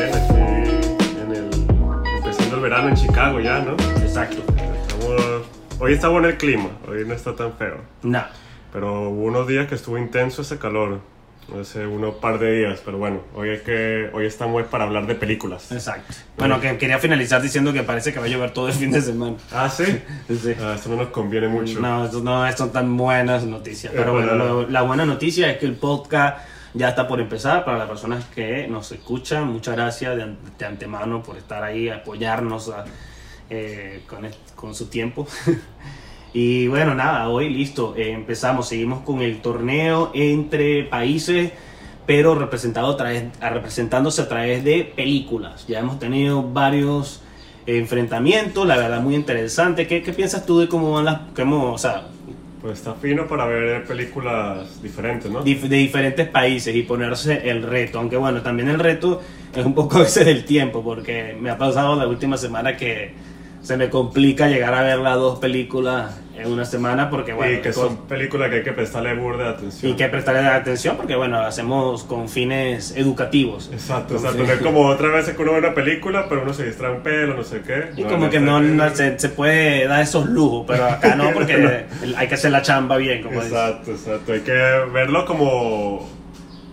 en el, empezando el verano en Chicago ya, ¿no? Exacto. Estamos- hoy está bueno el clima, hoy no está tan feo, No. Pero hubo unos días que estuvo intenso ese calor, hace unos par de días, pero bueno, hoy, es que, hoy estamos para hablar de películas. Exacto. Bueno, que quería finalizar diciendo que parece que va a llover todo el fin de semana. Ah, ¿sí? Sí. Ah, eso no nos conviene mucho. No, eso no son tan buenas noticias. Pero bueno, lo- la buena noticia es que el podcast ya está por empezar. Para las personas que nos escuchan, muchas gracias de, de antemano por estar ahí, apoyarnos a- eh, con, el- con su tiempo. y bueno, nada, hoy listo. eh, empezamos, seguimos con el torneo entre países, pero representado a través, a- representándose a través de películas. Ya hemos tenido varios enfrentamientos, la verdad muy interesante. ¿Qué, qué piensas tú de cómo van las, cómo, o sea, Pues está fino para ver películas diferentes, ¿no? de diferentes países y ponerse el reto? Aunque bueno, también el reto es un poco veces del tiempo, porque me ha pasado la última semana que se me complica llegar a ver las dos películas en una semana, porque bueno, y que son películas que hay que prestarle burda de atención. y que prestarle atención, porque bueno, hacemos con fines educativos. Exacto, Con exacto. es como otra vez que uno ve una película, pero uno se distrae un pelo, no sé qué. Y No, como que no, no se, se puede dar esos lujos, pero acá no, porque hay que hacer la chamba bien, como dice. Exacto, exacto. Hay que verlo como,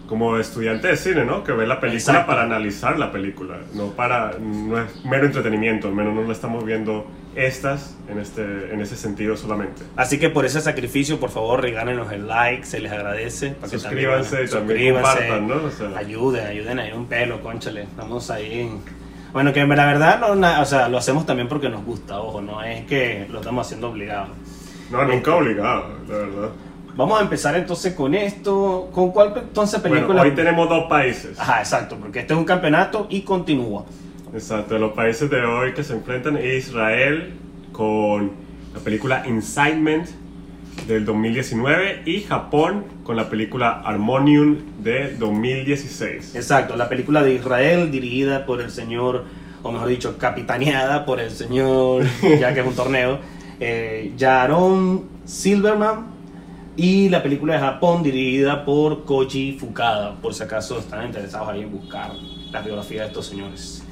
como estudiante de cine, ¿no? Que ve la película Exacto. para analizar la película, no para no es mero entretenimiento, al menos no lo estamos viendo estas en este en ese sentido solamente. Así que por ese sacrificio, por favor, regálenos el like, se les agradece. para que Suscríbanse también, y también compartan, ¿no? O sea- ayuden, ayuden ahí un pelo, conchale. Estamos ahí. en- Bueno, que la verdad, no, na- o sea, lo hacemos también porque nos gusta, ojo, no es que lo estamos haciendo obligado. No, nunca obligado, la verdad. Vamos a empezar entonces con esto. ¿Con cuál entonces película? Bueno, hoy tenemos dos países. Ajá, exacto, porque este es un campeonato y continúa. Exacto, los países de hoy que se enfrentan es Israel con la película Incitement del 2019 y Japón con la película Harmonium de 2016. Exacto, la película de Israel dirigida por el señor, o mejor dicho, capitaneada por el señor, ya que es un torneo, eh, Jaron Silverman. Y la película de Japón dirigida por Koji Fukada, por si acaso están interesados ahí en buscar la biografía de estos señores.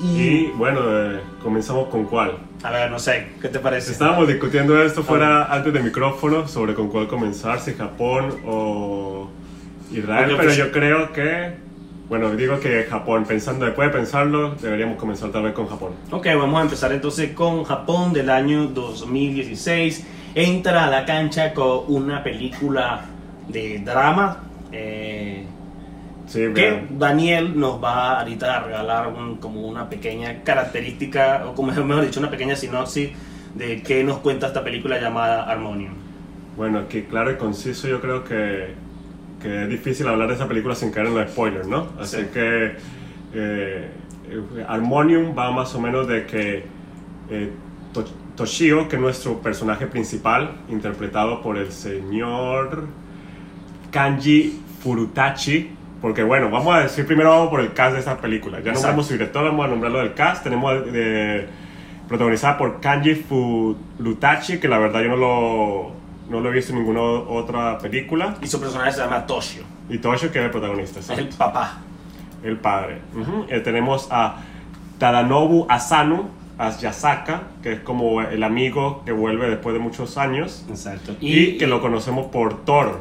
Y bueno, eh, comenzamos con cuál. A ver, no sé, ¿qué te parece? Estábamos discutiendo esto fuera antes de micrófono sobre con cuál comenzar, si Japón o Israel, pero pues- yo creo que, bueno, digo que Japón, pensando después de pensarlo, deberíamos comenzar tal vez con Japón. Ok, vamos a empezar entonces con Japón del año 2016. Entra a la cancha con una película de drama. eh, Sí, que. Daniel nos va ahorita a regalar un- como una pequeña característica, o como mejor dicho, una pequeña sinopsis de qué nos cuenta esta película llamada Harmonium. Bueno, que claro y conciso yo creo que, que es difícil hablar de esa película sin caer en los spoilers, ¿no? Así Sí. que eh, eh, Harmonium va más o menos de que eh, Toshio, que es nuestro personaje principal, interpretado por el señor Kanji Furutachi, porque bueno, vamos a decir primero vamos por el cast de esta película. Ya Exacto. nombramos su director, vamos a nombrarlo del cast. Tenemos de, protagonizada por Kanji Furutachi, que la verdad yo no lo, no lo he visto en ninguna otra película. Y su personaje se llama Toshio, Y Toshio, que es el protagonista, es el papá. el padre. Eh, tenemos a Tadanobu Asano, as Yasaka, que es como el amigo que vuelve después de muchos años. Exacto. Y, que lo conocemos por Thor,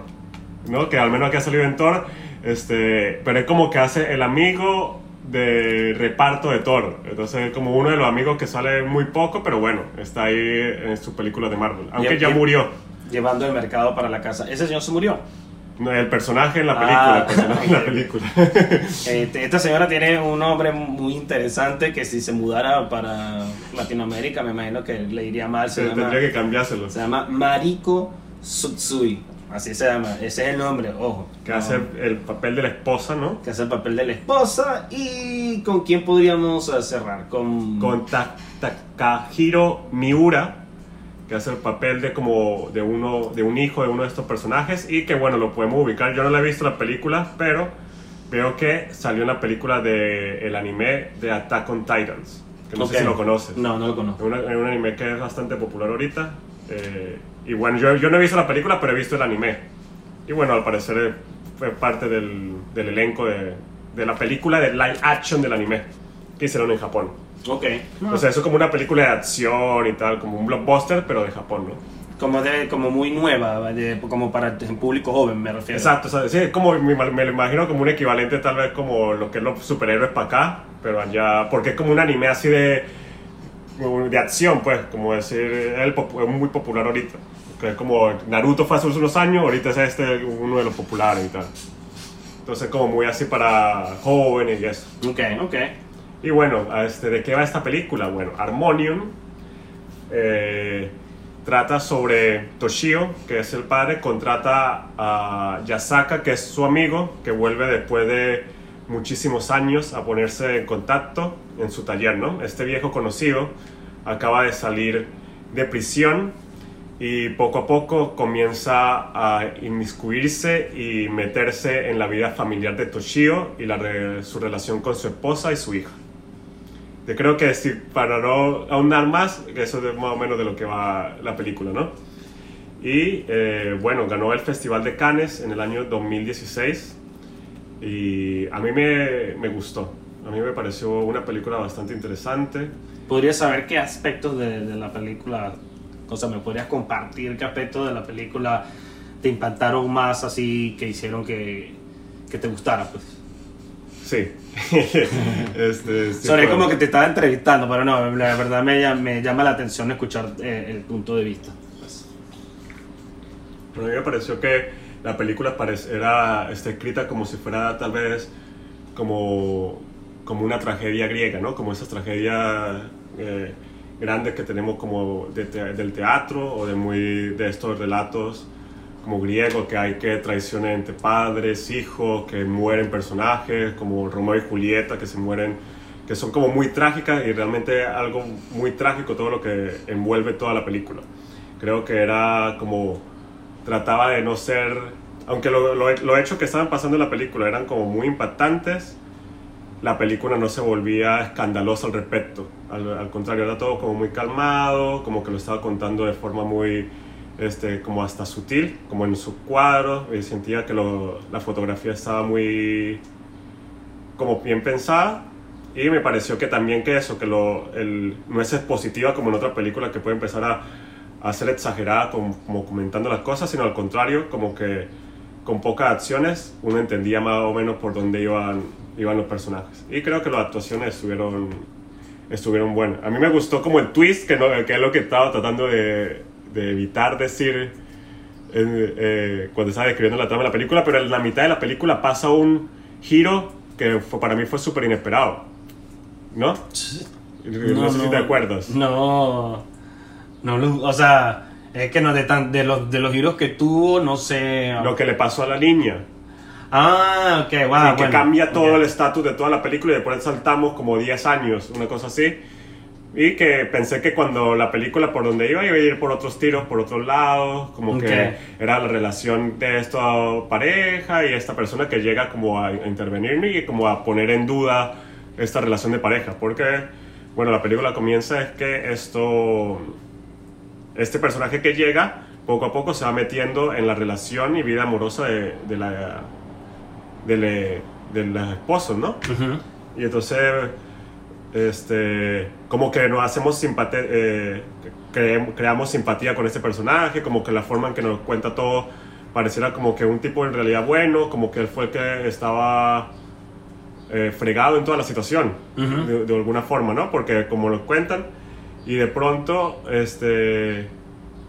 ¿no? Que al menos que ha salido en Thor, este, pero es como que hace el amigo de reparto de Thor. Entonces es como uno de los amigos que sale muy poco, pero bueno, está ahí en su película de Marvel. Aunque ya murió. Llevando el mercado para la casa. Ese señor se murió. No, El personaje en la película, Ah, el personaje en la película. Este, esta señora tiene un nombre muy interesante que si se mudara para Latinoamérica me imagino que le iría mal. Se, Se llama, tendría que cambiárselo. se llama Mariko Tsutsui. Así se llama. Ese es el nombre, ojo. Que No, hace el papel de la esposa, ¿no? que hace el papel de la esposa. ¿Y con quién podríamos eh, cerrar? Con, Con Ta- Takahiro Miura, que hace el papel de como de uno de un hijo de uno de estos personajes y que bueno lo podemos ubicar yo no la he visto la película pero veo que salió una película de el anime de Attack on Titans que no sé Ok. si lo conoces No, no lo conozco. es un anime que es bastante popular ahorita eh, y bueno yo, yo no he visto la película pero he visto el anime y bueno al parecer eh, fue parte del, del elenco de, de la película de live action del anime que hicieron en Japón Ok. o sea, eso es como una película de acción y tal, como un blockbuster, pero de Japón, ¿no? Como, de, como muy nueva, de- como para el público joven, me refiero. Exacto, o sea, sí, como, me, me lo imagino como un equivalente tal vez como lo que es los superhéroes para acá, pero allá, porque es como un anime así de, de acción, pues, como decir, es, es muy popular ahorita. Que es como Naruto fue hace unos años, ahorita es este uno de los populares y tal. Entonces como muy así para jóvenes y eso. Ok, ok. Y bueno, este, ¿de qué va esta película? Bueno, Harmonium eh, trata sobre Toshio, que es el padre, contrata a Yasaka, que es su amigo, que vuelve después de muchísimos años a ponerse en contacto en su taller, ¿no? Este viejo conocido acaba de salir de prisión y poco a poco comienza a inmiscuirse y meterse en la vida familiar de Toshio y su relación con su esposa y su hija. Yo creo que si, para no ahondar más, eso es más o menos de lo que va la película, ¿no? Y eh, bueno, ganó el Festival de Cannes en el año 2016 y a mí me, me gustó. A mí me pareció una película bastante interesante. ¿Podrías saber qué aspectos de, de la película, o sea, me podrías compartir qué aspectos de la película te impactaron más así que hicieron que, que te gustara? Pues? Sí. este, sí, pues. como que te estaba entrevistando, pero no, la verdad me, llama- me llama la atención escuchar eh, el punto de vista. pues. Pero a mí me pareció que la película era está escrita como si fuera tal vez como, como una tragedia griega, ¿no? Como esas tragedias eh, grandes que tenemos como de te- del teatro o de, muy, de estos relatos como griegos que hay que traiciones entre padres, hijos, que mueren personajes como Romeo y Julieta, que se mueren, que son como muy trágicas y realmente algo muy trágico todo lo que envuelve toda la película. Creo que era como trataba de no ser, aunque lo, lo, lo hecho que estaban pasando en la película eran como muy impactantes, la película no se volvía escandalosa al respecto. Al, al contrario, era todo como muy calmado, como que lo estaba contando de forma muy, este, como hasta sutil, como en sus cuadros. Y sentía que lo- la fotografía estaba muy, como bien pensada. Y me pareció que también que eso, que lo, el, no es expositiva como en otra película que puede empezar a, a ser exagerada como, como comentando las cosas, sino al contrario, como que con pocas acciones uno entendía más o menos por dónde iban, iban los personajes. Y creo que las actuaciones estuvieron, estuvieron buenas. A mí me gustó como el twist, que, no, que es lo que estaba tratando de, de evitar decir eh, eh, cuando estaba describiendo la trama de la película, pero en la mitad de la película pasa un giro que fue- para mí fue súper inesperado. ¿No? No, sé si te acuerdas. No, no, o sea, es que no de, tan, de, los, de los giros que tuvo, no sé. Lo que le pasó a la niña. Ah, ok, wow. y que bueno, cambia todo ok. el estatus de toda la película y después saltamos como 10 años, una cosa así. Y que pensé que cuando la película por donde iba iba a ir por otros tiros, por otros lados, como que Ok. era la relación de esta pareja y esta persona que llega como a, intervenir y como a poner en duda esta relación de pareja. Porque, bueno, la película comienza es que esto, este personaje que llega, poco a poco se va metiendo en la relación y vida amorosa de, de la de, le- de los esposos, ¿no? Ujú. Y entonces, este, como que nos hacemos simpatía, creamos simpatía con este personaje, como que la forma en que nos cuenta todo pareciera como que un tipo en realidad bueno, como que él fue el que estaba eh, fregado en toda la situación, de, de alguna forma, ¿no? Porque como lo cuentan, y de pronto, este,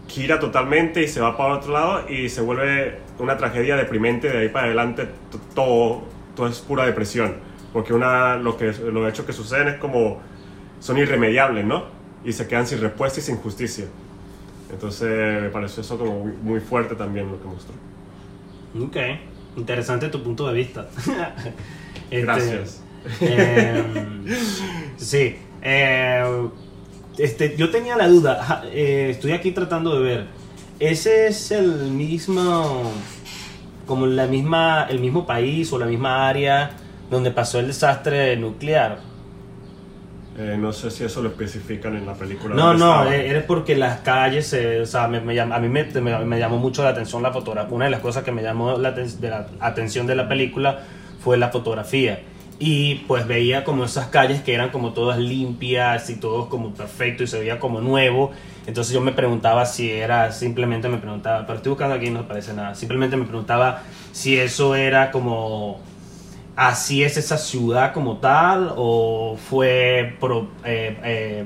gira totalmente y se va para otro lado y se vuelve una tragedia deprimente de ahí para adelante todo todo es pura depresión porque una lo que lo hecho que suceden es como son irremediables no y se quedan sin respuesta y sin justicia entonces me pareció eso como muy, fuerte también lo que mostró Ok, interesante tu punto de vista. Este, gracias eh, sí, eh, este, yo tenía la duda, eh, estoy aquí tratando de ver. Ese es el mismo, como la misma, el mismo país o la misma área donde pasó el desastre nuclear. Eh, no sé si eso lo especifican en la película. No, no, eh, era porque las calles, o sea, me, a mí me, me- llamó mucho la atención la fotografía. Una de las cosas que me llamó la, aten- de la atención de la película fue la fotografía. Y pues veía como esas calles que eran como todas limpias y todo como perfecto y se veía como nuevo. Entonces yo me preguntaba si era, simplemente me preguntaba, pero estoy buscando aquí y no aparece nada. Simplemente me preguntaba si eso era como así es esa ciudad como tal o fue pro- eh, eh,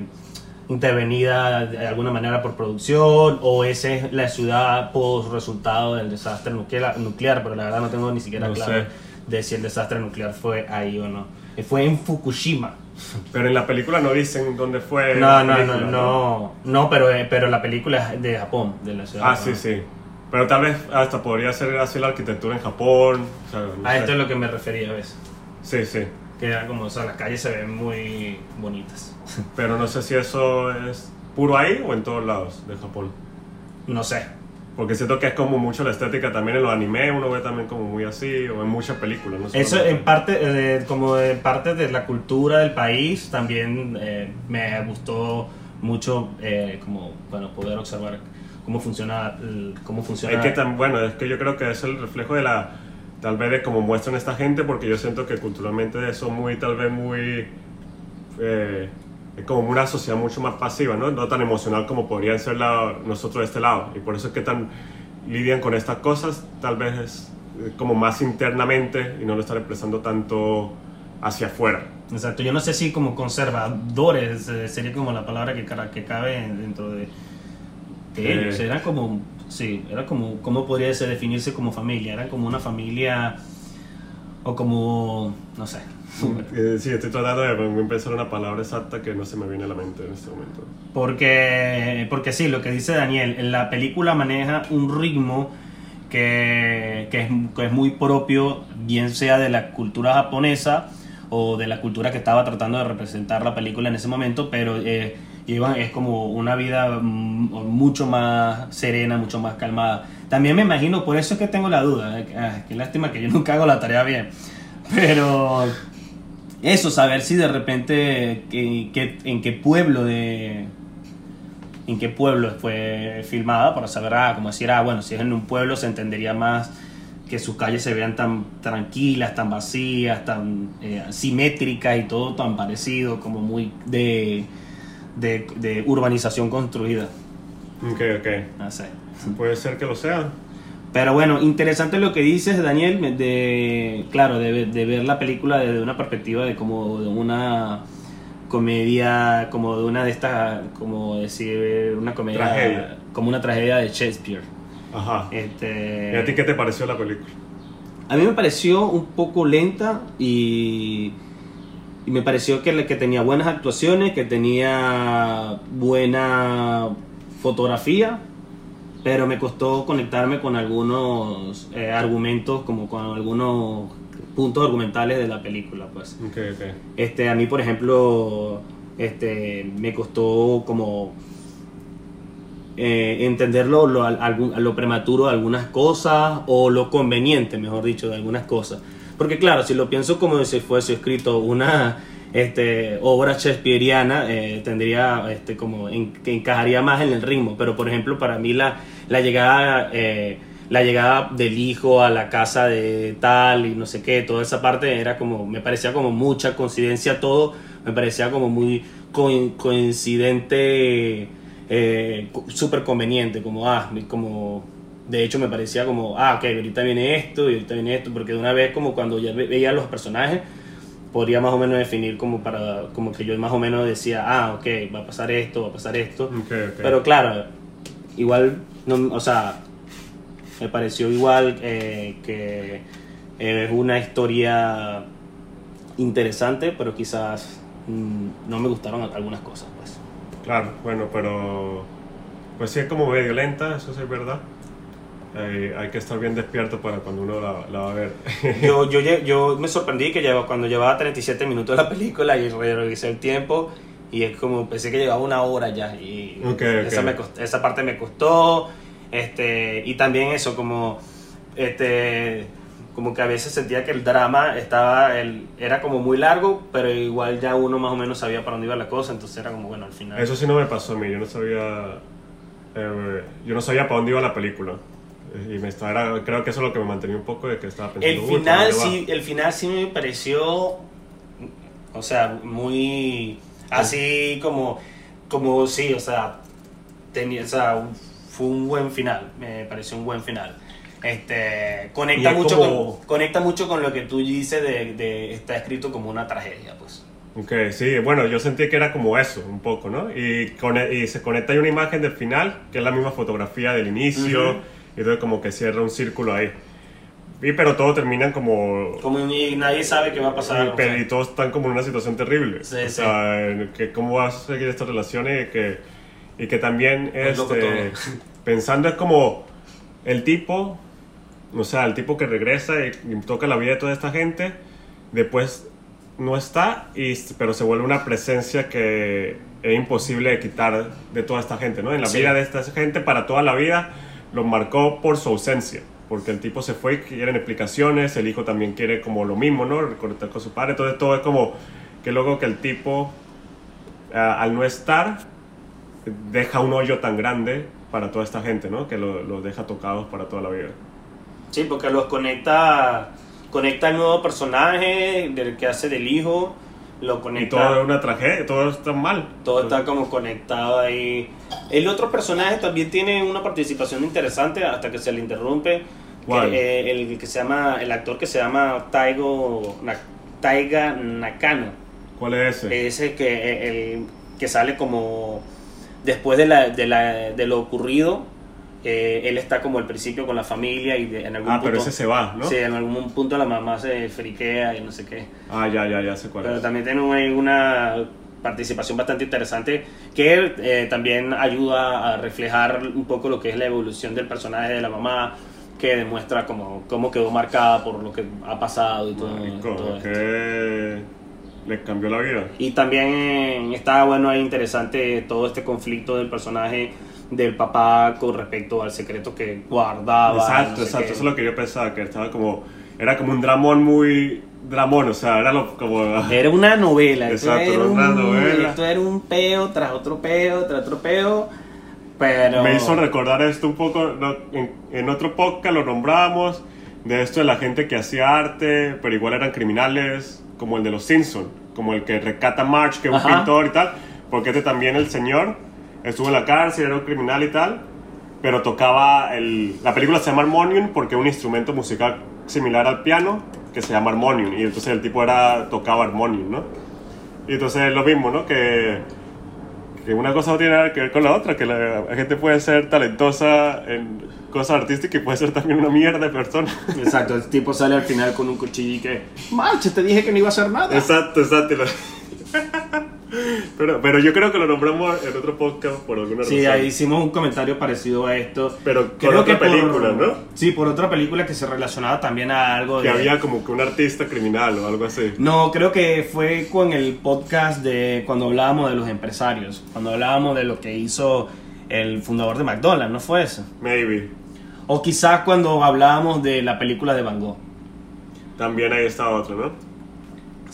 intervenida de alguna manera por producción o esa es la ciudad por resultado del desastre nuclear, nuclear pero la verdad no tengo ni siquiera No claro sé. de si el desastre nuclear fue ahí o no. Fue en Fukushima. Pero en la película no dicen dónde fue. No, no, no, película, no, no, pero, eh, pero la película es de Japón, de la ciudad. Ah, sí, sí. Pero tal vez hasta podría ser así la arquitectura en Japón. o sea, no A sé. esto es lo que me refería, ¿ves? Sí, sí. Que era como, o sea, las calles se ven muy bonitas. Pero no sé si eso es puro ahí o en todos lados de Japón. No sé, Porque siento que es como mucho la estética también en los animes, uno ve también como muy así, o en muchas películas. No Eso en parte, eh, como en parte de la cultura del país, también eh, me gustó mucho eh, como, bueno, poder observar cómo funciona, cómo funciona. Es que tan, bueno, es que yo creo que es el reflejo de la, tal vez de cómo muestran esta gente, porque yo siento que culturalmente son muy, tal vez muy, eh, es como una sociedad mucho más pasiva, ¿no? No tan emocional como podrían ser la, nosotros de este lado. Y por eso es que tan lidian con estas cosas, tal vez es eh, como más internamente y no lo están expresando tanto hacia afuera. Exacto, yo no sé si como conservadores eh, sería como la palabra que, que cabe dentro de, de Eh. ellos. Eran como, sí, era como, ¿cómo podría ser definirse como familia? Eran como una familia o como, no sé. Eh, sí, estoy tratando de pensar una palabra exacta que no se me viene a la mente en este momento. Porque, porque sí, lo que dice Daniel, la película maneja un ritmo que, que es, que es muy propio, bien sea de la cultura japonesa o de la cultura que estaba tratando de representar la película en ese momento, pero eh, llevan, es como una vida mucho más serena, mucho más calmada. También me imagino, por eso es que tengo la duda, eh, ah, qué lástima que yo nunca hago la tarea bien, pero eso, saber si de repente que, que- en qué pueblo de en qué pueblo fue filmada para saber ah, como decir ah bueno si es en un pueblo se entendería más que sus calles se vean tan tranquilas tan vacías tan eh, simétricas y todo tan parecido como muy de de, de urbanización construida Ok, ok. no sé Puede ser que lo sea. pero bueno, interesante lo que dices, Daniel, de, claro, de, de ver la película desde una perspectiva de como de una comedia, como de una de estas, como decir, una comedia, Tragedia. como una tragedia de Shakespeare. Ajá. Este, ¿Y a ti qué te pareció la película? a mí me pareció un poco lenta y, y me pareció que, que tenía buenas actuaciones, que tenía buena fotografía, pero me costó conectarme con algunos eh, argumentos, como con algunos puntos argumentales de la película, pues. Este, a mí, por ejemplo, este, me costó como eh, entender lo, lo, lo prematuro de algunas cosas o lo conveniente, mejor dicho, de algunas cosas. Porque claro, si lo pienso como si fuese escrito una este, obra shakespeariana, eh, tendría este, como en- que encajaría más en el ritmo. Pero por ejemplo, para mí la, la llegada... eh, la llegada del hijo a la casa de tal y no sé qué, toda esa parte era como, me parecía como mucha coincidencia todo, me parecía como muy coin- coincidente, eh, súper conveniente, como, ah, como, de hecho me parecía como, ah, ok, ahorita viene esto y ahorita viene esto, porque de una vez como cuando ya ve- veía los personajes, podría más o menos definir como para, como que yo más o menos decía, ah, ok, va a pasar esto, va a pasar esto, pero claro, igual, no, o sea, me pareció igual eh, que es una historia interesante, pero quizás mm, no me gustaron algunas cosas, pues. Claro, bueno, pero. Pues sí, es como medio lenta, eso sí es verdad. Eh, hay que estar bien despierto para cuando uno la, la va a ver. Yo, yo, yo me sorprendí que lleva, cuando llevaba 37 minutos la película y revisé el tiempo Y es como, pensé que llevaba una hora ya. Y Ok, esa, ok. me costó- esa parte me costó. Este, y también eso, como, este, como que a veces sentía que el drama estaba, el, era como muy largo, pero igual ya uno más o menos sabía para dónde iba la cosa. Entonces era como, bueno, al final. Eso sí no me pasó a mí, yo no sabía. eh, yo no sabía para dónde iba la película. Y me estaba, creo que eso es lo que me mantenía un poco de que estaba pensando. El "Uy, ¿para final dónde va?". sí, el final sí me pareció, o sea, muy así como, como sí, o sea, tenía, o sea, fue un buen final, me pareció un buen final. Este, conecta es mucho, como- con, conecta mucho con lo que tú dices de, de está escrito como una tragedia, pues. Ok, sí, bueno, yo sentí que era como eso, un poco, ¿no? Y, con- y se conecta hay una imagen del final, que es la misma fotografía del inicio, Ujú. Y entonces como que cierra un círculo ahí. Y pero todos terminan como... Como y nadie sabe qué va a pasar. y, pero- y todos están como en una situación terrible. Sí, o sí. sea, que cómo va a seguir esta relación y que, y que también loco este, todo. pensando es como el tipo, o sea, el tipo que regresa y, y toca la vida de toda esta gente, después no está, y, pero se vuelve una presencia que es imposible de quitar de toda esta gente, ¿no? En la Sí. vida de esta gente, para toda la vida, lo marcó por su ausencia. Porque el tipo se fue quieren explicaciones, el hijo también quiere como lo mismo, ¿no? Reconectar con su padre, entonces todo es como que luego que el tipo, ah, al no estar, deja un hoyo tan grande para toda esta gente, ¿no? Que lo- los deja tocados para toda la vida. Sí, porque los conecta, conecta al nuevo personaje del que hace del hijo, lo Y conecta. todo es una tragedia, todo está mal. Todo está como conectado ahí. El otro personaje también tiene una participación interesante hasta que se le interrumpe. eh, el que se llama, el actor que se llama Taigo, Na- Taiga Nakano. ¿Cuál es ese? Ese que, eh, el, que sale como después de, la, de, la, de lo ocurrido. Eh, él está como al principio con la familia y de- en algún ah, punto. pero ese se va, ¿no? Sí, en algún punto la mamá se friquea y no sé qué. Ah, ya, ya, ya sé cuál Pero es. también tiene una, participación bastante interesante que eh, también ayuda a reflejar un poco lo que es la evolución del personaje de la mamá, que demuestra cómo, cómo quedó marcada por lo que ha pasado y todo, Marico, todo esto. que le cambió la vida. Y también está bueno, es interesante todo este conflicto del personaje del papá con respecto al secreto que guardaba. Exacto, no sé exacto, qué. eso es lo que yo pensaba, que estaba como, era como un dramón muy dramón, o sea, era lo, como... Era una novela. esto Exacto, era una un- novela. Esto era un peo tras otro peo, tras otro peo. Pero. Me hizo recordar esto un poco, no, en, en otro podcast lo nombramos, de esto de la gente que hacía arte, pero igual eran criminales, como el de los Simpsons, como el que recata a March, que es un Ajá. pintor y tal, porque este también el señor estuvo en la cárcel, era un criminal y tal, pero tocaba el... La película se llama Harmonium porque es un instrumento musical similar al piano, que se llama Harmonium, y entonces el tipo era, tocaba Harmonium, ¿no? Y entonces es lo mismo, ¿no? Que que una cosa no tiene nada que ver con la otra, que la, la gente puede ser talentosa en cosas artísticas y puede ser también una mierda de persona. Exacto, el tipo sale al final con un cuchillo y que. Marche, te dije que no iba a hacer nada. exacto, exacto. Pero, pero yo creo que lo nombramos en otro podcast por alguna Sí, razón. ahí hicimos un comentario parecido a esto. Pero con otra por- película, ¿no? Sí, por otra película que se relacionaba también a algo Que de. había como que un artista criminal o algo así. No, creo que fue con el podcast de cuando hablábamos de los empresarios, cuando hablábamos de lo que hizo el fundador de McDonald's, ¿no fue eso? Maybe. O quizás cuando hablábamos de la película de Van Gogh. También ahí está otro, ¿no?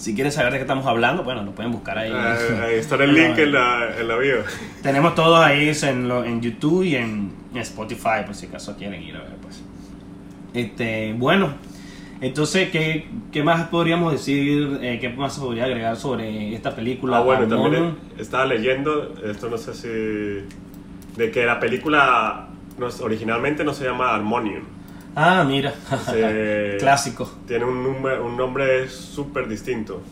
Si quieren saber de qué estamos hablando, bueno, lo pueden buscar ahí. Eh, ahí está el link en la, en la bio. Tenemos todo ahí en, lo- en YouTube y en, en Spotify, por si acaso quieren ir a ver, pues. Este, bueno, entonces, ¿qué, qué más podríamos decir? eh, ¿Qué más se podría agregar sobre esta película? Ah, bueno, también estaba leyendo, esto no sé si... De que la película originalmente no se llama Harmonium. Ah, mira. Se- Clásico. Tiene un, número- un nombre súper distinto.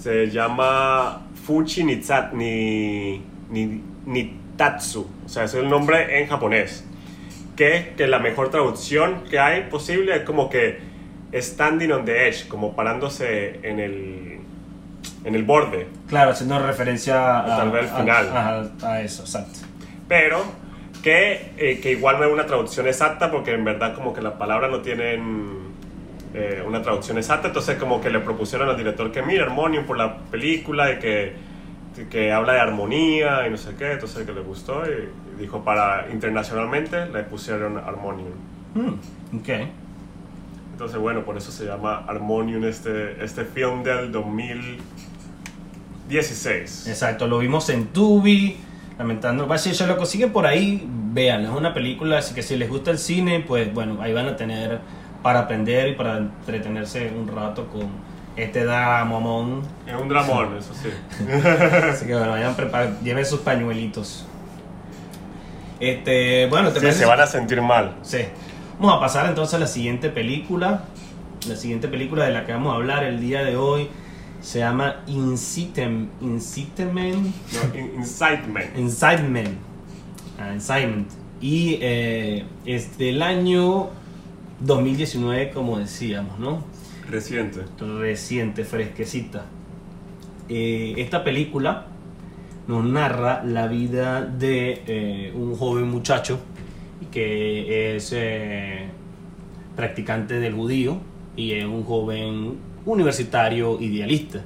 Se llama Fuchi Nitsat, ni, ni, Nitatsu. O sea, es el nombre en japonés. Que, que la mejor traducción que hay posible es como que standing on the edge, como parándose en el, en el borde. Claro, haciendo referencia a, al final. a- a eso, exacto. pero que, eh, que igual no es una traducción exacta porque en verdad como que las palabras no tienen eh, una traducción exacta, entonces como que le propusieron al director que mira Harmonium por la película y que, que habla de armonía y no sé qué, entonces que le gustó y, y dijo para internacionalmente le pusieron Harmonium. Mm, ok. Entonces bueno, por eso se llama Harmonium este, este film del 2016. Exacto, lo vimos en Tubi. Lamentando, va, si se lo consiguen por ahí, vean, es una película, así que si les gusta el cine, pues bueno, ahí van a tener para aprender y para entretenerse un rato con este dramamón. Es un dramón, eso sí. Así que bueno, vayan prepar lleven sus pañuelitos. Este, bueno, te Sí, se van a sentir mal. Sí. Vamos a pasar entonces a la siguiente película. La siguiente película de la que vamos a hablar el día de hoy se llama Incitem, Incitament, No, in- incitement. Incitement. Ah, Incitement. Y eh, es del año 2019, como decíamos, ¿no? Reciente. Reciente, fresquecita. Eh, esta película nos narra la vida de eh, un joven muchacho que es eh, practicante del judío y es un joven universitario idealista.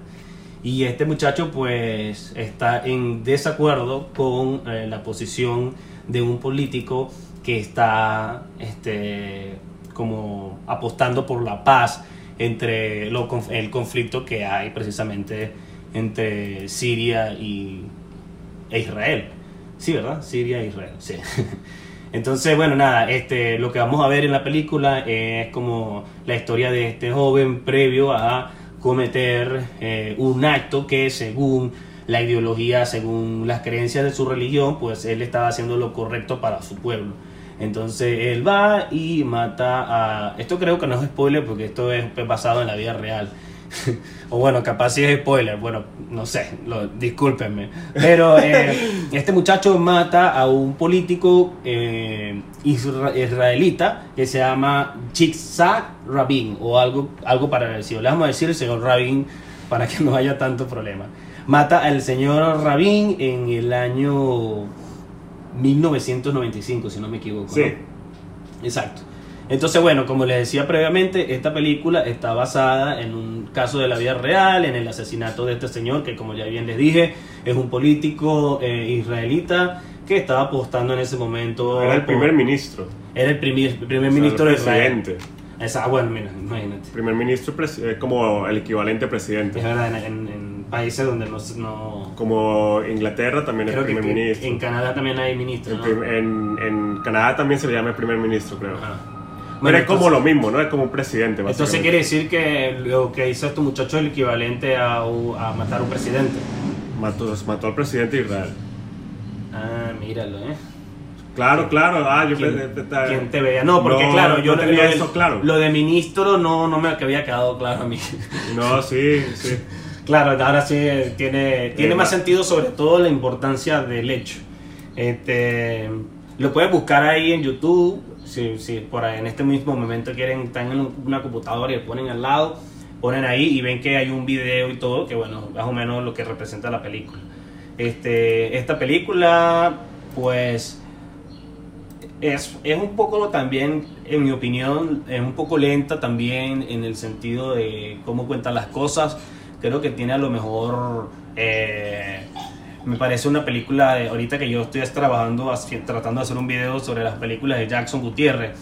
Y este muchacho pues está en desacuerdo con eh, la posición de un político que está este, como apostando por la paz entre lo el conflicto que hay precisamente entre Siria y, e Israel. Sí, ¿verdad? Siria e Israel, sí. Entonces, bueno, nada, este, lo que vamos a ver en la película es como la historia de este joven previo a cometer eh, un acto que según la ideología, según las creencias de su religión, pues él estaba haciendo lo correcto para su pueblo. Entonces él va y mata a... Esto creo que no es spoiler porque esto es basado en la vida real. o bueno, capaz si es spoiler, bueno, no sé, lo, discúlpenme. Pero eh, este muchacho mata a un político eh, isra- israelita que se llama Yitzhak Rabin o algo, algo parecido. Le vamos a decir el señor Rabin para que no haya tanto problema. Mata al señor Rabin en el año 1995, si no me equivoco. ¿no? Sí. Exacto. Entonces, bueno, como les decía previamente, esta película está basada en un caso de la vida real, en el asesinato de este señor, que como ya bien les dije, es un político eh, israelita que estaba apostando en ese momento. Era el por- primer ministro. Era el primer, el primer O sea, ministro el de Israel. presidente. Esa, bueno, mira, imagínate. Primer ministro pres- eh, como el equivalente presidente. Es verdad, en, en- países donde no. no Como Inglaterra también es creo que primer en- ministro. en Canadá también hay ministros. En, ¿no? en- en Canadá también se le llama primer ministro, creo. Ajá. Pero es como entonces- lo mismo, ¿no? Es como un presidente, Entonces quiere decir que lo que hizo este muchacho es el equivalente a, matar a un presidente. Mató, mató al presidente de Israel. Ah, míralo, ¿eh? Claro, claro. Ah, yo ¿Quién, pe- pe- pe- quién te veía? No, porque No, claro, yo no tenía lo eso claro. Lo de ministro no, no me había quedado claro a mí. No, sí, sí. claro, ahora sí eh, tiene, tiene Eh, más sentido sobre todo la importancia del hecho. Este, lo pueden buscar ahí en YouTube, si, si por ahí en este mismo momento quieren, están en un- una computadora y le ponen al lado, ponen ahí y ven que hay un video y todo, que bueno, más o menos lo que representa la película. Este, esta película, pues, es, es un poco también, en mi opinión, es un poco lenta también en el sentido de cómo cuentan las cosas. Creo que tiene a lo mejor, eh, me parece una película, de, ahorita que yo estoy trabajando, tratando de hacer un video sobre las películas de Jackson Gutiérrez.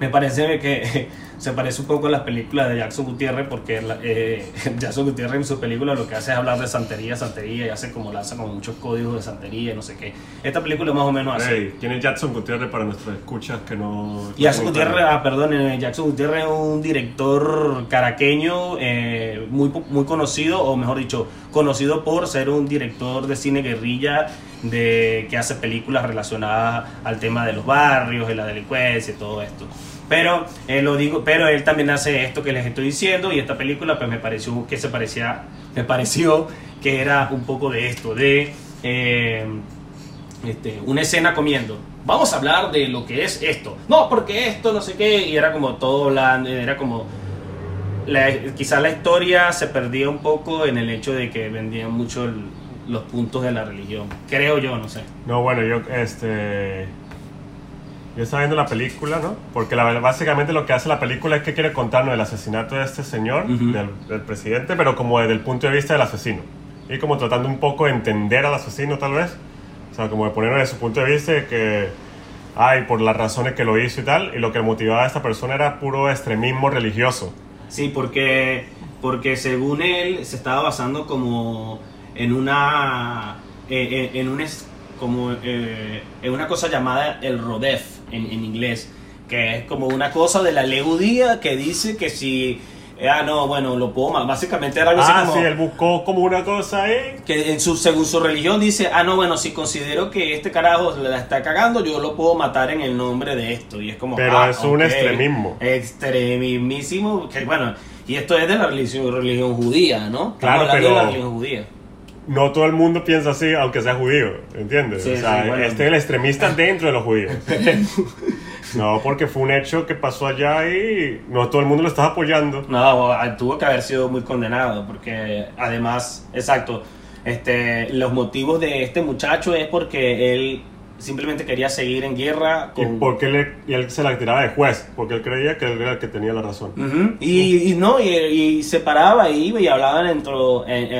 Me parece que se parece un poco a las películas de Jackson Gutiérrez porque eh, Jackson Gutiérrez en su película lo que hace es hablar de santería, santería y hace como lanza como muchos códigos de santería no sé qué. Esta película más o menos así. Hey, ¿Quién es Jackson Gutiérrez para nuestros escuchas que no... Jackson Gutiérrez, ah, perdón, eh, Jackson Gutiérrez es un director caraqueño eh, muy, muy conocido, o mejor dicho, conocido por ser un director de cine guerrilla de, que hace películas relacionadas al tema de los barrios, de la delincuencia y todo esto. Pero, eh, lo digo, pero él también hace esto que les estoy diciendo y esta película pues me pareció que se parecía, me pareció que era un poco de esto, de... eh, este, una escena comiendo. Vamos a hablar de lo que es esto. No, porque esto, no sé qué. Y era como todo bland- era como... Quizá la historia se perdía un poco en el hecho de que vendían mucho el- los puntos de la religión. Creo yo, no sé. No, bueno, yo, este... Yo estaba viendo la película, ¿no? Porque la- básicamente lo que hace la película es que quiere contarnos el asesinato de este señor, del, del presidente, pero como desde el punto de vista del asesino. y como tratando un poco de entender al asesino tal vez. O sea, como de ponerlo desde su punto de vista de que, ay, por las razones que lo hizo y tal, y lo que motivaba a esta persona era puro extremismo religioso. Sí, porque, porque según él se estaba basando como en una, eh, eh, en un es- como, eh, en una cosa llamada el Rodef en, en inglés, que es como una cosa de la ley judía que dice que si, eh, ah, no, bueno, lo puedo ma- básicamente era algo así Ah, como... sí, él buscó como una cosa ahí. que en su, según su religión dice, ah, no, bueno, si considero que este carajo la está cagando, yo lo puedo matar en el nombre de esto. Y es como, Pero ah, es un extremismo. Extremísimo, que bueno, y esto es de la religión, religión judía, ¿no? Claro, hablando de pero- la religión judía. No todo el mundo piensa así, aunque sea judío, ¿entiendes? Sí, o sea, sí, bueno. este es el extremista dentro de los judíos. No, porque fue un hecho que pasó allá y no todo el mundo lo estaba apoyando. No, tuvo que haber sido muy condenado, porque además, exacto, este, los motivos de este muchacho es porque él simplemente quería seguir en guerra Y porque él, y él se la tiraba de juez, porque él creía que él era el que tenía la razón. Y, y no, y, y se paraba y iba y hablaba dentro, eh,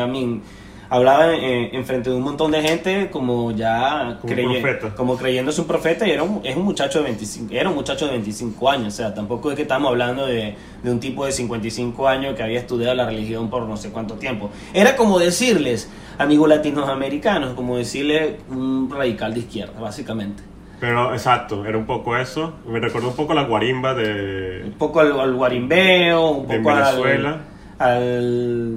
hablaba en, en frente de un montón de gente como ya Como profeta. como creyéndose un profeta y era un, es un muchacho de 25, era un muchacho de 25 años, o sea, tampoco es que estamos hablando de, de un tipo de 55 años que había estudiado la religión por no sé cuánto tiempo. Era como decirles, amigos latinoamericanos, como decirle un radical de izquierda, básicamente. Pero exacto, era un poco eso. Me recordó un poco la guarimba de, un poco al, al guarimbeo, un de poco al- Venezuela. al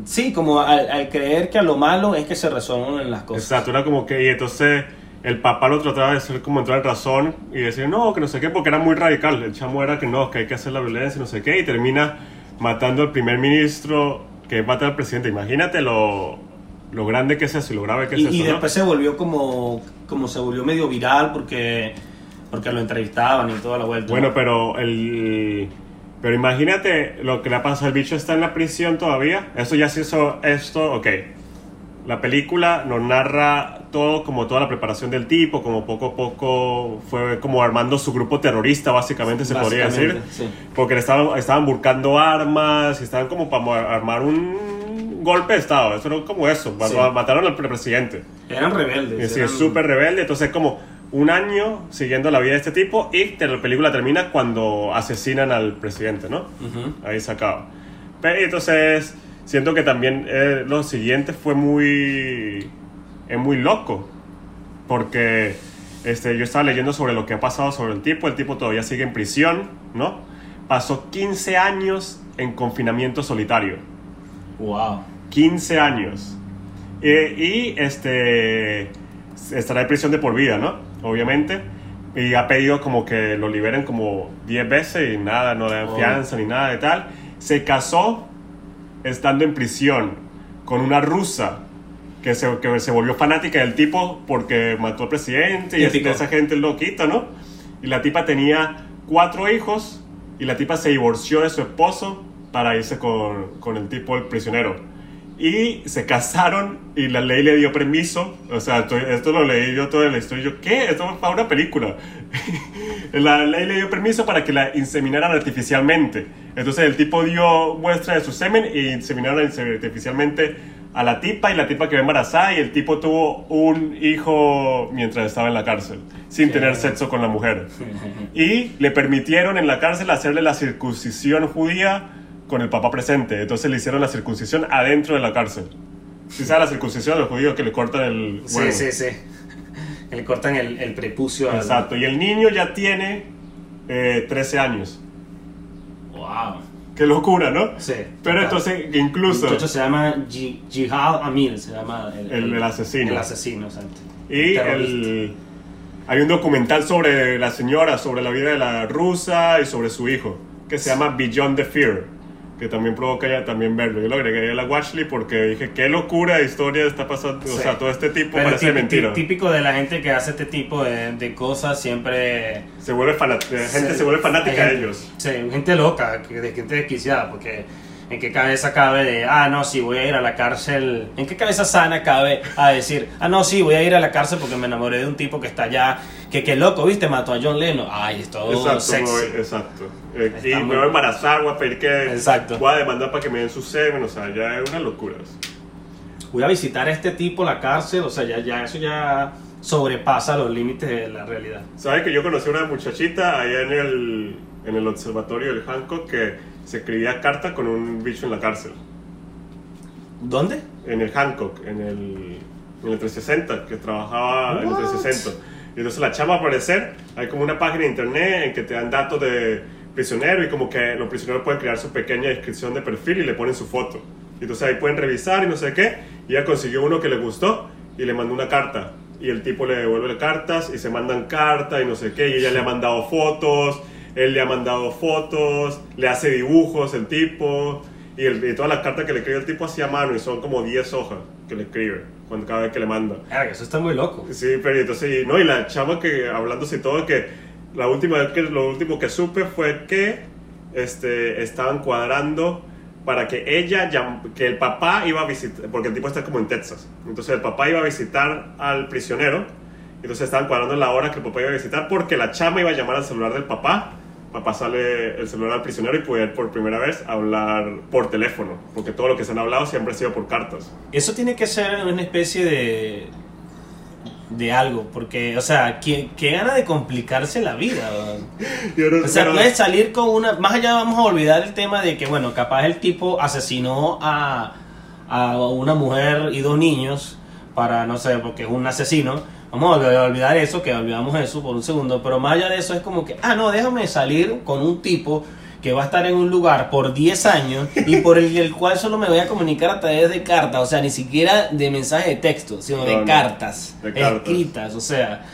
sí como al, al creer que a lo malo es que se resuelven las cosas Exacto, era como que, y entonces el papá lo trataba de hacer como entrar en razón y decir, no, que no sé qué, porque era muy radical. El chamo era que no, que hay que hacer la violencia, no sé qué, y termina matando al primer ministro que mata al presidente. Imagínate lo, lo grande que es eso y lo grave que es y, eso. y ¿no? después se volvió como como se volvió medio viral porque porque lo entrevistaban y toda la vuelta Bueno, ¿no? pero el. Pero imagínate lo que le ha pasado. El bicho está en la prisión todavía. Eso ya se hizo esto, ok. La película nos narra todo, como toda la preparación del tipo, como poco a poco fue como armando su grupo terrorista, básicamente se podría decir. Básicamente, sí. Porque le estaban, estaban buscando armas y estaban como para armar un golpe de Estado. Eso era como eso. Sí. Mataron al presidente. eran rebeldes Sí, eran- súper rebelde. Entonces, como un año siguiendo la vida de este tipo y la película termina cuando asesinan al presidente, ¿no? Ujú. Ahí se acaba. Pero entonces, siento que también eh, lo siguiente fue muy. Es muy loco. Porque este, yo estaba leyendo sobre lo que ha pasado sobre el tipo. El tipo todavía sigue en prisión, ¿no? Pasó 15 años en confinamiento solitario. wow 15 años. Eh, y este estará en prisión de por vida, ¿no? Obviamente. Y ha pedido como que lo liberen como 10 veces y nada, no le dan Oh. fianza ni nada de tal. Se casó estando en prisión con una rusa que se, que se volvió fanática del tipo porque mató al presidente y es Típico. esa gente loquita, ¿no? Y la tipa tenía cuatro hijos y la tipa se divorció de su esposo para irse con, con el tipo, el prisionero. Y se casaron y la ley le dio permiso. O sea, esto lo leí yo todo en la historia. y Yo, ¿qué? Esto es para una película. la ley le dio permiso para que la inseminaran artificialmente. Entonces el tipo dio muestra de su semen y inseminaron artificialmente a la tipa y la tipa quedó embarazada y el tipo tuvo un hijo mientras estaba en la cárcel, sin Qué tener sexo con la mujer. Y le permitieron en la cárcel hacerle la circuncisión judía con el papá presente. Entonces le hicieron la circuncisión adentro de la cárcel. Si sabes la circuncisión de los judíos que le cortan el sí sí sí le cortan el, el prepucio al- Exacto. Y el niño ya tiene eh, 13 años. wow Qué locura, ¿no? sí Pero total. entonces, el incluso... muchacho se llama Ji- Jihad Amir se llama El- el asesino. el asesino exacto Y el, hay un documental sobre la señora, sobre la vida de la rusa y sobre su hijo, que se llama Beyond the Fear, que también provoca ya también verlo. Yo lo agregué a la watchlist porque dije, qué locura de historia está pasando. O sea, todo este tipo Pero parece mentira. típico de la gente que hace este tipo de, de cosas siempre Se vuelve la gente se vuelve fanática de ellos. Sí, gente loca, que- de gente desquiciada, porque en qué cabeza cabe de, ah, no, sí, voy a ir a la cárcel. ¿En qué cabeza sana cabe a decir, ah, no, sí, voy a ir a la cárcel porque me enamoré de un tipo que está allá, que qué loco, viste, mató a John Lennon. Ay, es todo Exacto, sexy. voy- exacto. Eh, y me muy- voy a embarazar, voy a pedir que Exacto. voy a demandar para que me den su semen, o sea, ya es una locura. voy a visitar a este tipo la cárcel, o sea, ya, ya eso ya sobrepasa los límites de la realidad. ¿Sabes que yo conocí a una muchachita allá en el, en el observatorio del Hancock que se escribía carta con un bicho en la cárcel? ¿Dónde? En el Hancock, en el, en el 360, que trabajaba en el What? 360. Y entonces la chama al parecer, hay como una página de internet en que te dan datos de prisionero y como que los prisioneros pueden crear su pequeña descripción de perfil y le ponen su foto. Y entonces ahí pueden revisar y no sé qué. Y ella consiguió uno que le gustó y le mandó una carta. Y el tipo le devuelve cartas y se mandan cartas y no sé qué. Y ella le ha mandado fotos, él le ha mandado fotos, le hace dibujos el tipo. Y, el, y todas las cartas que le escribe el tipo hacía mano y son como 10 hojas que le escribe cuando, cada vez que le manda. Eso está muy loco. Sí, pero entonces, y, no, y la chama que hablándose y todo, que la última vez que lo último que supe fue que este, estaban cuadrando para que ella, que el papá iba a visitar, porque el tipo está como en Texas, entonces el papá iba a visitar al prisionero, entonces estaban cuadrando la hora que el papá iba a visitar porque la chama iba a llamar al celular del papá para pasarle el celular al prisionero y poder por primera vez hablar por teléfono, porque todo lo que se han hablado siempre ha sido por cartas. Eso tiene que ser una especie de. de algo, porque, o sea, ¿qué, qué gana de complicarse la vida? ahora- O sea, pero- puedes salir con una. Más allá, vamos a olvidar el tema de que, bueno, capaz el tipo asesinó a, a una mujer y dos niños para, no sé, porque es un asesino. Vamos a olvidar- eso, que olvidamos eso por un segundo. Pero más allá de eso, es como que, ah, no, déjame salir con un tipo que va a estar en un lugar por 10 años y por el, el cual solo me voy a comunicar a través de cartas. O sea, ni siquiera de mensaje de texto, sino No, de cartas. de cartas. Escritas, o sea.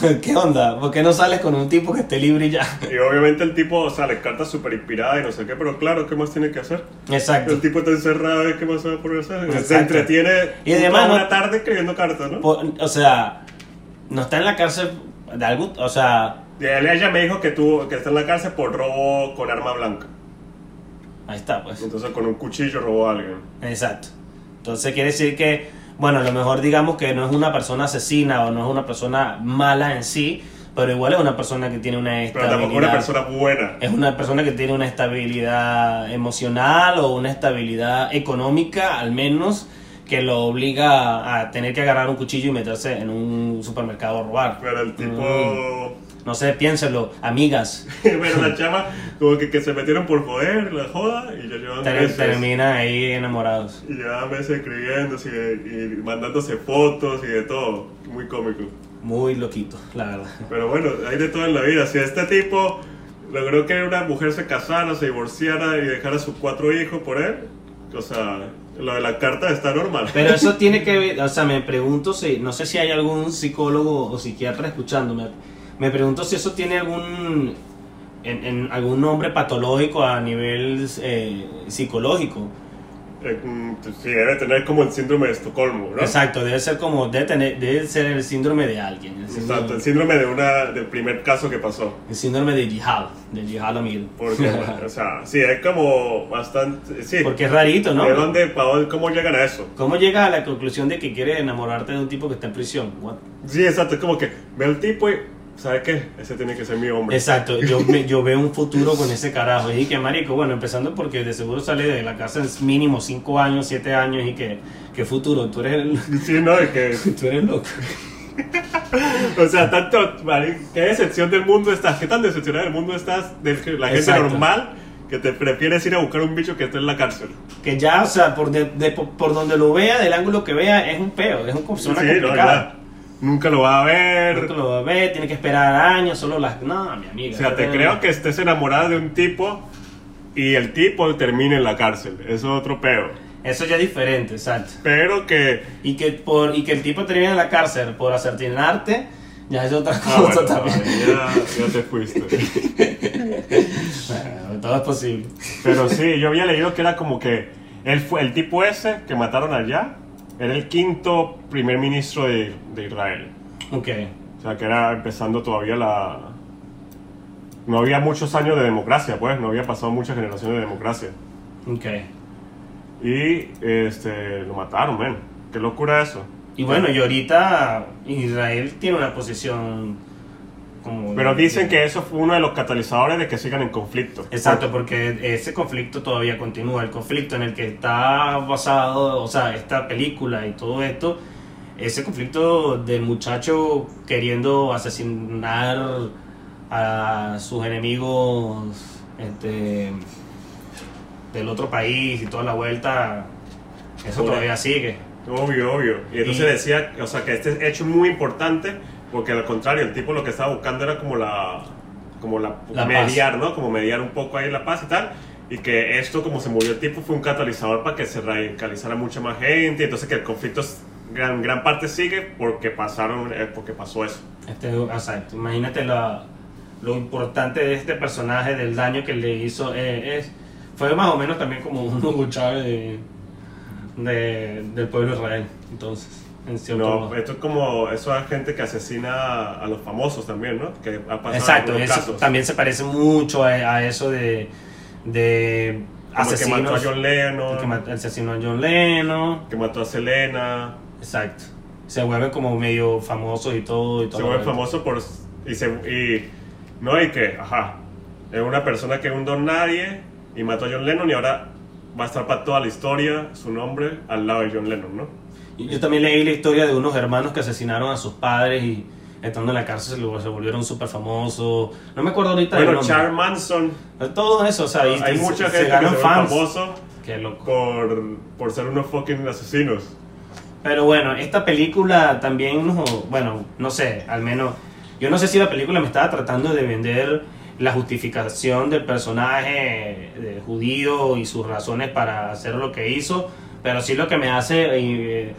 ¿Qué onda? ¿Por qué no sales con un tipo que esté libre y ya? Y obviamente el tipo, o sea, le carta súper inspirada y no sé qué, pero claro, ¿qué más tiene que hacer? Exacto. El tipo está encerrado ¿qué más va a hacer? Se Exacto. entretiene Y además no- una tarde escribiendo cartas, ¿no? O sea, no está en la cárcel de algo, o sea, ella me dijo que, tuvo, que está en la cárcel por robo con arma blanca. ahí está, pues. Entonces con un cuchillo robó a alguien. Exacto. Entonces quiere decir que, bueno, a lo mejor digamos que no es una persona asesina o no es una persona mala en sí, pero igual es una persona que tiene una Pero estabilidad. tampoco una persona buena. Es una persona que tiene una estabilidad emocional o una estabilidad económica, al menos, que lo obliga a tener que agarrar un cuchillo y meterse en un supermercado a robar. Pero el tipo... No sé, piénselo, amigas. bueno, la chama, como que, que se metieron por joder, la joda, y ya llevan Ter- meses. terminan ahí enamorados. Y llevaban meses escribiéndose y, y mandándose fotos y de todo. Muy cómico. Muy loquito, la verdad. Pero bueno, hay de todo en la vida. Si este tipo logró que una mujer se casara, se divorciara y dejara a sus cuatro hijos por él, o sea, lo de la carta está normal. Pero eso tiene que ver, o sea, me pregunto si, no sé si hay algún psicólogo o psiquiatra escuchándome. Me pregunto si eso tiene algún, en, en algún nombre patológico a nivel eh, psicológico. Eh, mm, sí, debe tener como el síndrome de Estocolmo, ¿no? Exacto, debe ser como, debe, tener, debe ser el síndrome de alguien. El síndrome, Exacto, el síndrome de una, del primer caso que pasó. el síndrome de Jihad, de Jihad Amil. Porque, o sea, sí, es como bastante. Sí, Porque es rarito, ¿no? ¿De dónde, cómo llegan a eso? ¿Cómo llegas a la conclusión de que quieres enamorarte de un tipo que está en prisión? What? Sí, exacto, es como que ve al tipo y. ¿Sabes qué? Ese tiene que ser mi hombre. Exacto, yo, me- yo veo un futuro con ese carajo. Y que, marico, bueno, empezando porque de seguro sale de la cárcel mínimo 5 años, 7 años. Y que, ¿qué futuro? Tú eres, el- Sí, no, es que. tú eres loco. O sea, tanto, vale, ¿qué decepción del mundo estás? ¿Qué tan decepcionada del mundo estás de la gente Exacto. normal que te prefieres ir a buscar un bicho que esté en la cárcel? Que ya, o sea, por, de- de- por donde lo vea, del ángulo que vea, es un peo, es una persona Sí, no, complicada. ya. Nunca lo va a ver. Nunca lo va a ver, tiene que esperar años, solo las... No, mi amiga. O sea, te creo que estés enamorada de un tipo y el tipo termine en la cárcel. Eso es otro peo. Eso ya es diferente, exacto. Pero que. Y que, por, y que el tipo termine en la cárcel por acertinarte, ya es otra cosa Ah, bueno, también. ya, ya te fuiste. Bueno, todo es posible. Pero sí, yo había leído que era como que fue, el tipo ese que mataron allá era el quinto primer ministro de, de Israel. Ok. O sea, que era empezando todavía la... No había muchos años de democracia, pues, no había pasado muchas generaciones de democracia. Ok. Y este, lo mataron, men. Qué locura eso. Y bueno, y ahorita Israel tiene una posición como... Pero dicen que eso fue uno de los catalizadores de que sigan en conflicto. Exacto, porque ese conflicto todavía continúa. El conflicto en el que está basado, o sea, esta película y todo esto, ese conflicto del muchacho queriendo asesinar a sus enemigos este, del otro país y toda la vuelta, eso todavía sigue. Obvio, obvio. Y entonces Y- decía, o sea, que este hecho es muy importante porque al contrario, el tipo lo que estaba buscando era como la, como la, La mediar, ¿no? Como mediar un poco ahí la paz y tal. Y que esto, como se murió el tipo, fue un catalizador para que se radicalizara mucha más gente. Entonces que el conflicto gran, gran parte sigue porque pasaron, eh, porque pasó eso. Este, exacto. Imagínate la- lo importante de este personaje, del daño que le hizo. eh, es, fue más o menos también como un Hugo Chávez de, de- del pueblo de Israel. Entonces, en cierto No, modo. esto es como, eso es gente que asesina a los famosos también, ¿no? Que ha pasado Exacto, eso casos. también se parece mucho a, a eso de, de Como que mató a John Lennon, que mató, asesinó a John Lennon. que mató a Selena. Exacto. Se vuelven como medio famosos y todo. Y todo se vuelve famoso por y se y no y que ajá es una persona que es un don nadie y mató a John Lennon y ahora va a estar para toda la historia su nombre al lado de John Lennon no Yo también leí la historia de unos hermanos que asesinaron a sus padres y estando en la cárcel se, volvieron súper famosos. No me acuerdo ahorita del bueno nombre. Charles Manson Todo eso, o sea, y- hay y mucha se, gente se ganan que se fans. famoso Qué loco. por por ser unos fucking asesinos Pero bueno, esta película también, bueno, no sé, al menos, yo no sé si la película me estaba tratando de vender la justificación del personaje de judío y sus razones para hacer lo que hizo, pero sí lo que me hace eh,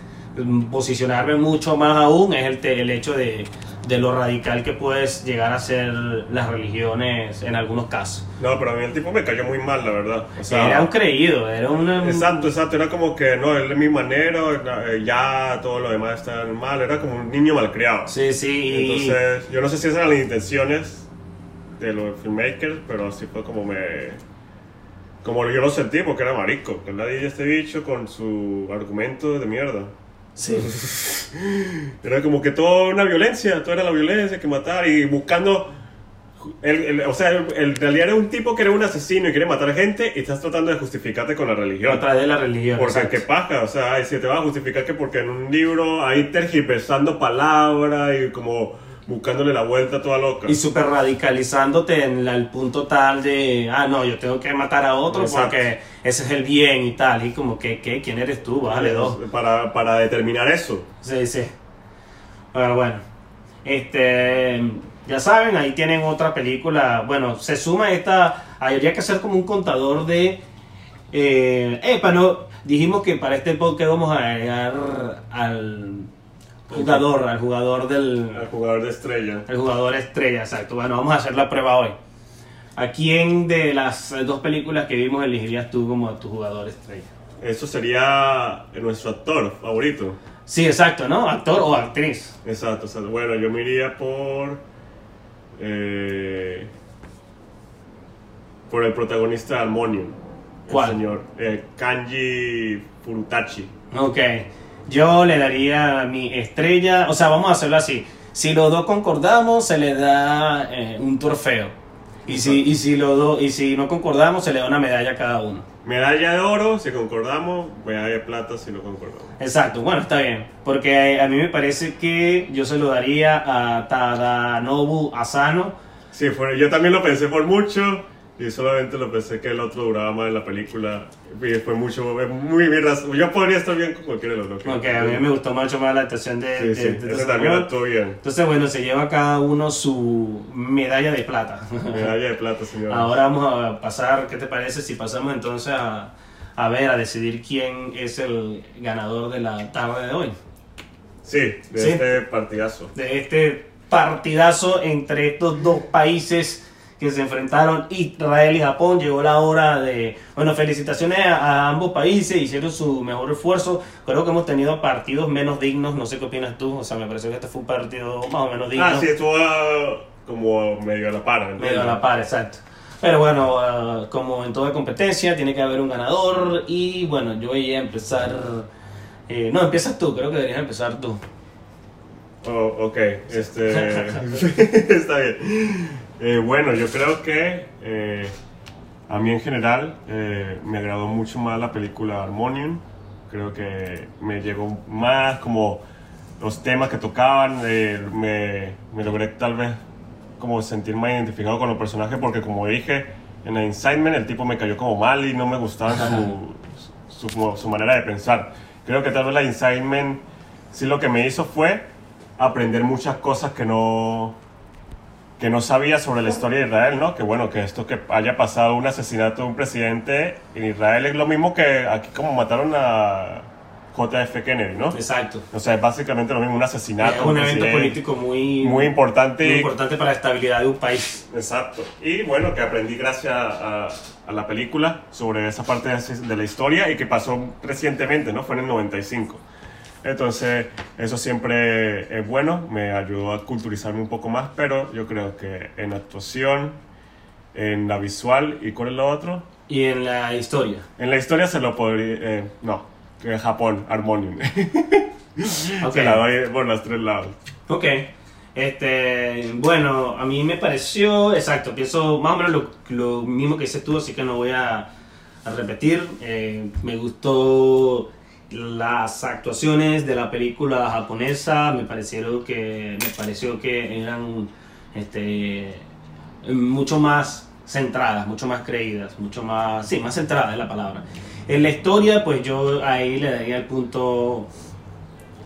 posicionarme mucho más aún es el, el hecho de, de lo radical que puedes llegar a ser las religiones en algunos casos. no pero a mí el tipo me cayó muy mal la verdad o sea era un creído, era una... Exacto, exacto, era como que no, él es mi manero, eh, ya todo lo demás está mal, era como un niño malcriado. Sí, sí, Entonces, yo no sé si esas eran las intenciones de los filmmakers, pero así fue como me. Como yo lo sentí, porque era marico. Que nadie este bicho con su argumento de mierda. Sí. Era como que toda una violencia, toda era la violencia, que matar y buscando. el- el- o sea, en realidad era un tipo que era un asesino y quiere matar gente y estás tratando de justificarte con la religión. a través de la religión. Porque exacto. qué paja, o sea, si te vas a justificar que porque en un libro ahí tergiversando palabras y como buscándole la vuelta toda loca. Y súper radicalizándote en la- el punto tal de, ah, no, yo tengo que matar a otro Exacto. porque ese es el bien y tal. Y como que, ¿qué? ¿Quién eres tú? Bájale dos. Para, para determinar eso. Sí, sí. Pero bueno, este, ya saben, ahí tienen otra película. Bueno, se suma esta, habría que hacer como un contador de... Eh, epa, no, dijimos que para este podcast vamos a agregar al jugador, al jugador del... Al jugador de estrella. El jugador estrella, exacto. Bueno, vamos a hacer la prueba hoy. ¿A quién de las dos películas que vimos elegirías tú como tu jugador estrella? Eso sería nuestro actor favorito. Sí, exacto, ¿no? Actor o actriz. Exacto, exacto. Bueno, yo me iría por. eh, por el protagonista de Harmonium. el ¿Cuál? señor eh, Kanji Furutachi. Ok. Yo le daría mi estrella, o sea, vamos a hacerlo así. Si los dos concordamos, se le da eh, un trofeo. Y si, y, si los dos, y si no concordamos, se le da una medalla a cada uno. Medalla de oro si concordamos, medalla de plata si no concordamos. Exacto, bueno, está bien. Porque a mí me parece que yo se lo daría a Tadanobu Asano. Sí, fue, yo también lo pensé por mucho y solamente lo pensé que el otro duraba más en la película. Y fue mucho, muy bien. Yo podría estar bien con cualquiera de los dos. Porque a mí me gustó mucho más la actuación de, Sí, de- sí, de ese también señor. actuó bien. Entonces, bueno, se lleva cada uno su medalla de plata. Medalla de plata, señor. Ahora vamos a pasar, ¿qué te parece si pasamos entonces a, a ver, a decidir quién es el ganador de la tarde de hoy? Sí, de Sí. este partidazo. De este partidazo entre estos dos países que se enfrentaron, Israel y Japón. Llegó la hora de, bueno, felicitaciones a, a ambos países, hicieron su mejor esfuerzo. Creo que hemos tenido partidos menos dignos, no sé qué opinas tú, o sea, me pareció que este fue un partido más o menos digno. Ah, sí, estuvo ah, como medio a la par. ¿entiendes? Medio a la par, exacto. Pero bueno, ah, como en toda competencia, tiene que haber un ganador. Y bueno, yo voy a empezar. eh, no, empiezas tú, creo que deberías empezar tú. Oh, ok, este. está bien. Eh, bueno, yo creo que eh, a mí en general eh, me agradó mucho más la película Harmonium. Creo que me llegó más como los temas que tocaban. me, me logré tal vez como sentir más identificado con los personajes porque como dije en el Incitement el tipo me cayó como mal y no me gustaba su, su, su manera de pensar. Creo que tal vez la Incitement sí lo que me hizo fue aprender muchas cosas que no, que no sabía sobre la historia de Israel, ¿no? Que bueno, que esto que haya pasado un asesinato de un presidente en Israel es lo mismo que aquí como mataron a JF Kennedy, ¿no? Exacto. O sea, es básicamente lo mismo, un asesinato. Es un evento político muy, muy importante. Muy importante para la estabilidad de un país. Exacto. Y bueno, que aprendí gracias a, a la película sobre esa parte de la historia y que pasó recientemente, ¿no? Fue en el 95. Entonces, eso siempre es bueno, me ayudó a culturizarme un poco más, pero yo creo que en actuación, en la visual y con el otro. ¿Y en la historia? En la historia se lo podría. Eh, no, en Japón, Harmonium. okay. Se la doy por los tres lados. Ok. Este, bueno, a mí me pareció, exacto, pienso más o menos lo, lo mismo que dices tú, así que no voy a, a repetir. Eh, me gustó las actuaciones de la película japonesa me parecieron que me pareció que eran este mucho más centradas mucho más creídas mucho más sí más centradas es la palabra. En la historia pues yo ahí le daría el punto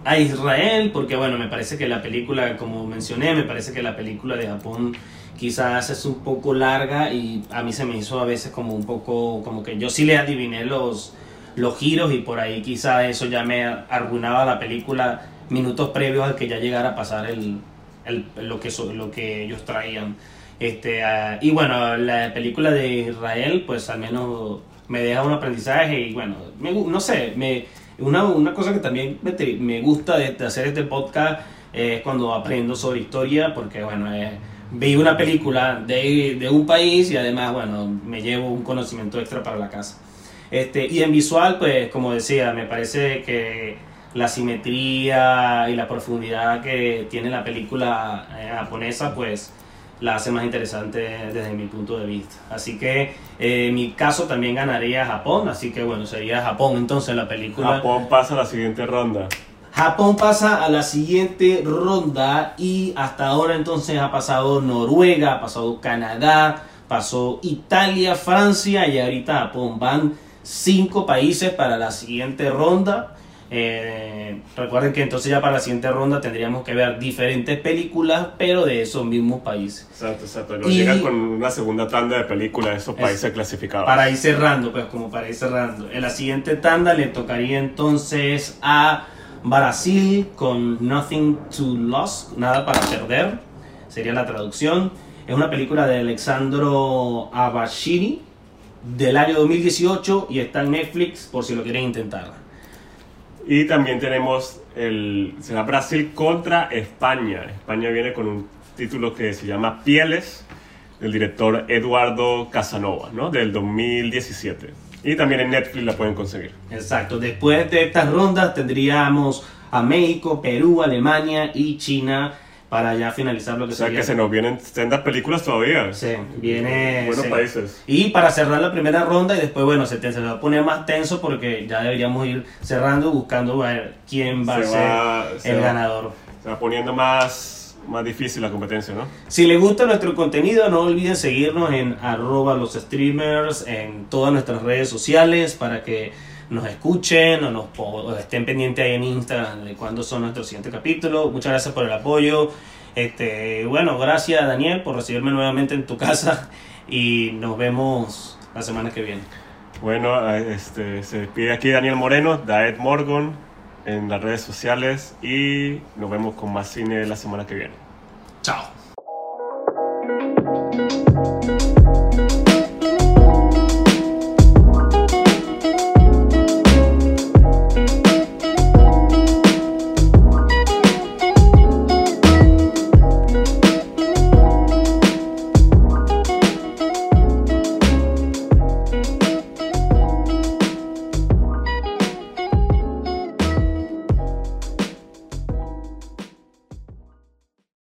a Israel porque bueno me parece que la película como mencioné me parece que la película de Japón quizás es un poco larga y a mí se me hizo a veces como un poco como que yo sí le adiviné los los giros y por ahí quizá eso ya me arruinaba la película minutos previos al que ya llegara a pasar el, el, lo, que, lo que ellos traían. Este, uh, y bueno, la película de Israel pues al menos me deja un aprendizaje y bueno, no sé, me, una, una cosa que también me, me gusta de, hacer este podcast es cuando aprendo sobre historia porque bueno, eh, vi una película de, de un país y además bueno, me llevo un conocimiento extra para la casa. Este, y en visual, pues como decía, me parece que la simetría y la profundidad que tiene la película eh, japonesa, pues la hace más interesante desde mi punto de vista. Así que eh, en mi caso también ganaría Japón, así que bueno, sería Japón entonces la película. Japón pasa a la siguiente ronda. Japón pasa a la siguiente ronda y hasta ahora entonces ha pasado Noruega, ha pasado Canadá, pasó Italia, Francia y ahorita Japón. Van cinco países para la siguiente ronda. Eh, recuerden que entonces ya para la siguiente ronda tendríamos que ver diferentes películas, pero de esos mismos países. Exacto, exacto. Nos llegan con una segunda tanda de películas de esos países clasificados. Para ir cerrando, pues como para ir cerrando. En la siguiente tanda le tocaría entonces a Brasil con Nothing to Lose, nada para perder, sería la traducción. Es una película de Alexandro Abashiri del año 2018 y está en Netflix por si lo quieren intentar. Y también tenemos el será Brasil contra España. España viene con un título que se llama Pieles del director Eduardo Casanova, ¿no? Del 2017. Y también en Netflix la pueden conseguir. Exacto. Después de estas rondas tendríamos a México, Perú, Alemania y China para ya finalizar lo que o sea que se nos vienen sendas películas todavía. Sí, viene... Buenos países. Y para cerrar la primera ronda y después, bueno, se, te, se va a poner más tenso porque ya deberíamos ir cerrando buscando ver quién va a ser el ganador. Se va poniendo más, más difícil la competencia, ¿no? Si les gusta nuestro contenido, no olviden seguirnos en arroba los streamers, en todas nuestras redes sociales para que nos escuchen o, nos, estén pendientes ahí en Instagram de cuándo son nuestros siguientes capítulos. Muchas gracias por el apoyo. Este, bueno, gracias Daniel por recibirme nuevamente en tu casa y nos vemos la semana que viene. Bueno, este, se despide aquí Daniel Moreno, Daed Morgan en las redes sociales y nos vemos con más cine la semana que viene. Chao.